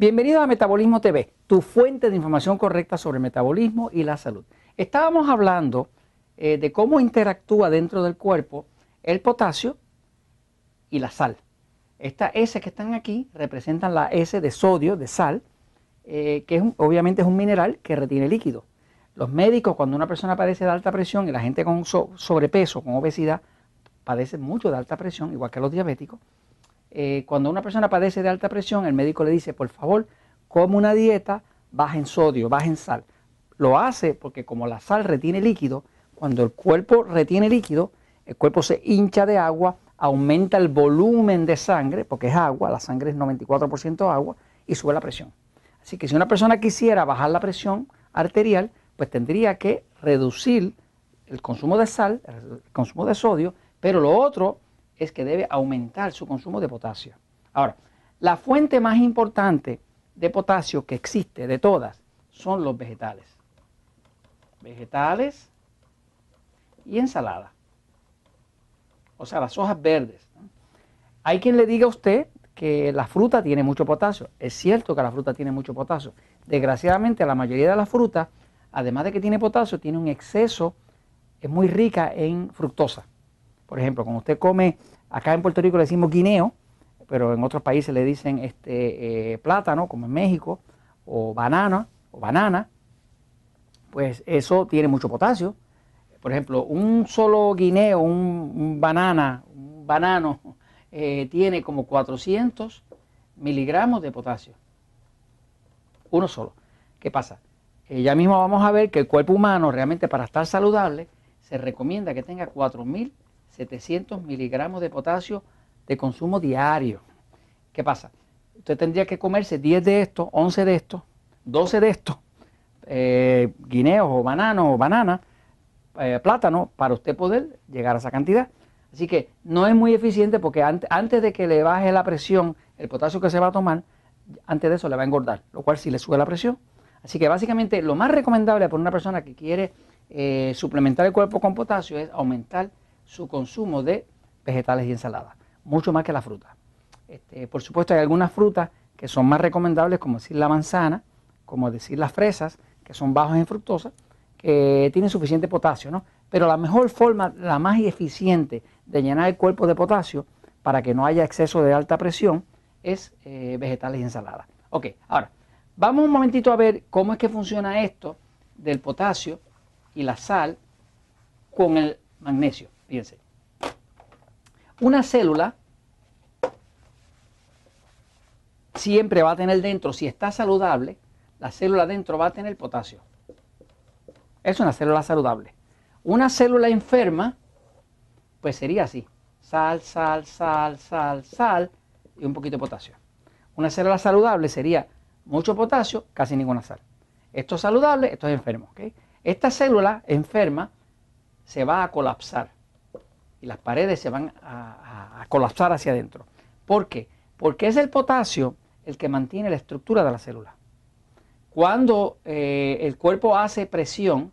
Bienvenido a Metabolismo TV, tu fuente de información correcta sobre metabolismo y la salud. Estábamos hablando eh, de cómo interactúa dentro del cuerpo el potasio y la sal. Estas S que están aquí representan la S de sodio, de sal, eh, que obviamente es un mineral que retiene líquido. Los médicos, cuando una persona padece de alta presión y la gente con sobrepeso, con obesidad, padece mucho de alta presión, igual que los diabéticos, eh, cuando una persona padece de alta presión, el médico le dice, por favor, come una dieta baja en sodio, baja en sal. Lo hace porque como la sal retiene líquido, cuando el cuerpo retiene líquido, el cuerpo se hincha de agua, aumenta el volumen de sangre, porque es agua, la sangre es 94% agua, y sube la presión. Así que si una persona quisiera bajar la presión arterial, pues tendría que reducir el consumo de sal, el consumo de sodio, pero lo otro es que debe aumentar su consumo de potasio. Ahora, la fuente más importante de potasio que existe de todas son los vegetales. Vegetales y ensalada. O sea, las hojas verdes. Hay quien le diga a usted que la fruta tiene mucho potasio. Es cierto que la fruta tiene mucho potasio. Desgraciadamente, la mayoría de las frutas, además de que tiene potasio, tiene un exceso, es muy rica en fructosa. Por ejemplo, cuando usted come, acá en Puerto Rico le decimos guineo, pero en otros países le dicen este, eh, plátano, como en México, o banana, o banana, pues eso tiene mucho potasio. Por ejemplo, un solo guineo, un, banana, un banano, eh, tiene como 400 miligramos de potasio. Uno solo. ¿Qué pasa? Eh, ya mismo vamos a ver que el cuerpo humano realmente para estar saludable se recomienda que tenga 4000 700 miligramos de potasio de consumo diario. ¿Qué pasa? Usted tendría que comerse 10 de estos, 11 de estos, 12 de estos, eh, guineos o bananos o banana, eh, plátano, para usted poder llegar a esa cantidad. Así que no es muy eficiente porque antes de que le baje la presión, el potasio que se va a tomar, antes de eso le va a engordar, lo cual sí le sube la presión. Así que básicamente lo más recomendable para una persona que quiere eh, suplementar el cuerpo con potasio es aumentar su consumo de vegetales y ensaladas, mucho más que la fruta. Este, por supuesto, hay algunas frutas que son más recomendables, como decir la manzana, como decir las fresas, que son bajos en fructosa, que tienen suficiente potasio, ¿no? Pero la mejor forma, la más eficiente de llenar el cuerpo de potasio para que no haya exceso de alta presión es eh, vegetales y ensaladas. Ok, ahora, vamos un momentito a ver cómo es que funciona esto del potasio y la sal con el magnesio. Fíjense. Una célula siempre va a tener dentro, si está saludable, la célula dentro va a tener potasio. Es una célula saludable. Una célula enferma, pues sería así. Sal, sal, sal, sal, sal y un poquito de potasio. Una célula saludable sería mucho potasio, casi ninguna sal. Esto es saludable, esto es enfermo. Esta célula enferma se va a colapsar y las paredes se van a, colapsar hacia adentro. ¿Por qué? Porque es el potasio el que mantiene la estructura de la célula. Cuando eh, el cuerpo hace presión,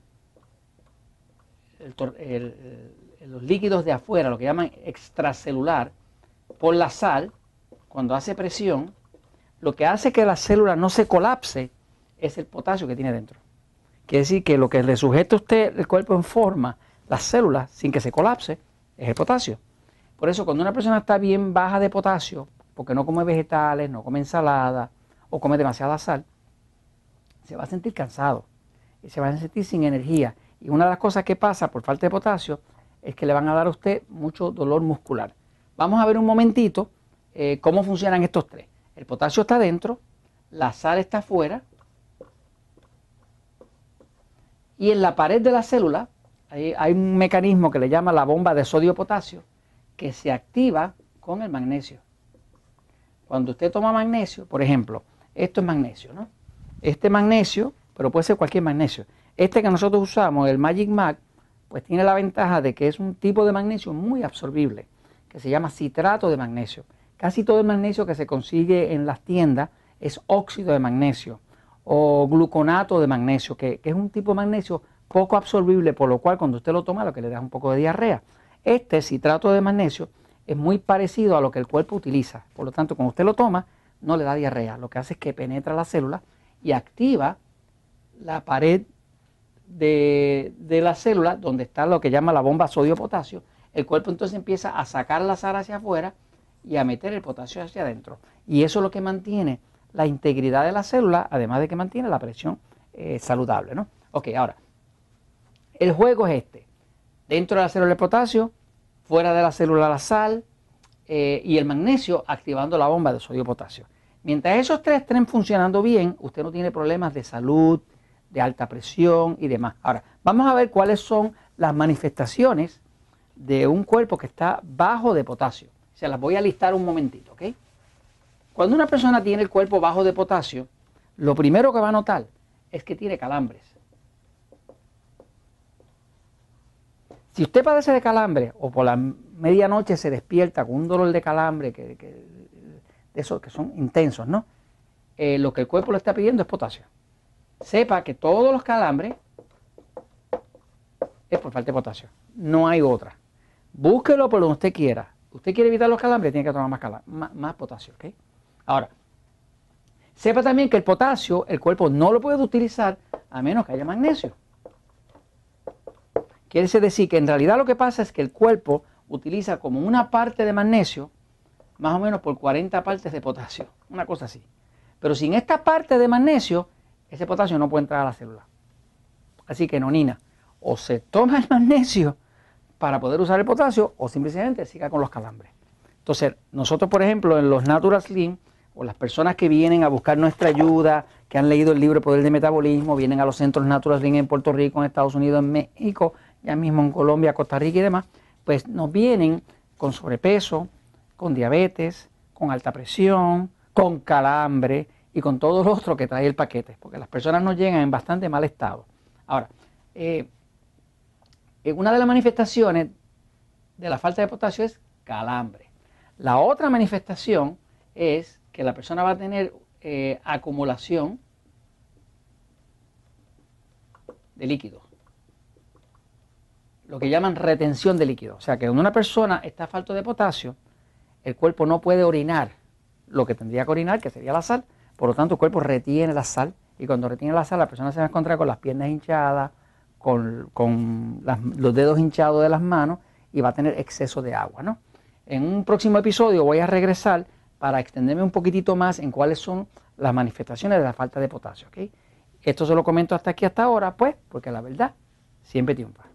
los líquidos de afuera, lo que llaman extracelular, por la sal, cuando hace presión, lo que hace que la célula no se colapse es el potasio que tiene dentro. Quiere decir que lo que le sujeta usted el cuerpo en forma, las células, sin que se colapse, es el potasio. Por eso cuando una persona está bien baja de potasio, porque no come vegetales, no come ensalada o come demasiada sal, se va a sentir cansado y se va a sentir sin energía. Y una de las cosas que pasa por falta de potasio es que le van a dar a usted mucho dolor muscular. Vamos a ver un momentito eh, cómo funcionan estos tres. El potasio está dentro, la sal está afuera y en la pared de la célula hay, un mecanismo que le llama la bomba de sodio-potasio que se activa con el magnesio. Cuando usted toma magnesio, por ejemplo, esto es magnesio, ¿no? Este magnesio, pero puede ser cualquier magnesio. Este que nosotros usamos, el Magic Mag, pues tiene la ventaja de que es un tipo de magnesio muy absorbible, que se llama citrato de magnesio. Casi todo el magnesio que se consigue en las tiendas es óxido de magnesio o gluconato de magnesio, que, que es un tipo de magnesio poco absorbible, por lo cual cuando usted lo toma lo que le da un poco de diarrea. Este citrato de magnesio es muy parecido a lo que el cuerpo utiliza, por lo tanto cuando usted lo toma no le da diarrea, lo que hace es que penetra la célula y activa la pared de, la célula donde está lo que llama la bomba sodio-potasio. El cuerpo entonces empieza a sacar la sal hacia afuera y a meter el potasio hacia adentro. Y eso es lo que mantiene la integridad de la célula, además de que mantiene la presión eh, saludable. ¿no? Ok, ahora, el juego es este. Dentro de la célula el potasio, fuera de la célula la sal eh, y el magnesio activando la bomba de sodio-potasio. Mientras esos tres estén funcionando bien, usted no tiene problemas de salud, de alta presión y demás. Ahora, vamos a ver cuáles son las manifestaciones de un cuerpo que está bajo de potasio. Se las voy a listar un momentito, ¿ok? Cuando una persona tiene el cuerpo bajo de potasio, lo primero que va a notar es que tiene calambres. Si usted padece de calambre o por la medianoche se despierta con un dolor de calambre que, de esos que son intensos, ¿no? Eh, lo que el cuerpo le está pidiendo es potasio. Sepa que todos los calambres es por falta de potasio. No hay otra. Búsquelo por donde usted quiera. Usted quiere evitar los calambres, tiene que tomar más, más, potasio. ¿ok? Ahora, sepa también que el potasio, el cuerpo no lo puede utilizar a menos que haya magnesio. Quiere decir que en realidad lo que pasa es que el cuerpo utiliza como una parte de magnesio más o menos por 40 partes de potasio, una cosa así. Pero sin esta parte de magnesio, ese potasio no puede entrar a la célula. Así que nonina, o se toma el magnesio para poder usar el potasio o simplemente siga con los calambres. Entonces, nosotros, por ejemplo, en los Natural Slim, o las personas que vienen a buscar nuestra ayuda, que han leído el libro Poder de Metabolismo, vienen a los centros Natural Slim en Puerto Rico, en Estados Unidos, en México, ya mismo en Colombia, Costa Rica y demás, pues nos vienen con sobrepeso, con diabetes, con alta presión, con calambre y con todo lo otro que trae el paquete, porque las personas nos llegan en bastante mal estado. Ahora, eh, una de las manifestaciones de la falta de potasio es calambre. La otra manifestación es que la persona va a tener eh, acumulación de líquidos lo que llaman retención de líquido. O sea que cuando una persona está falto de potasio, el cuerpo no puede orinar lo que tendría que orinar, que sería la sal. Por lo tanto, el cuerpo retiene la sal y cuando retiene la sal, la persona se va a encontrar con las piernas hinchadas, con, los dedos hinchados de las manos y va a tener exceso de agua. ¿no? En un próximo episodio voy a regresar para extenderme un poquitito más en cuáles son las manifestaciones de la falta de potasio. ¿okay? Esto se lo comento hasta aquí, hasta ahora, pues, porque la verdad siempre triunfa.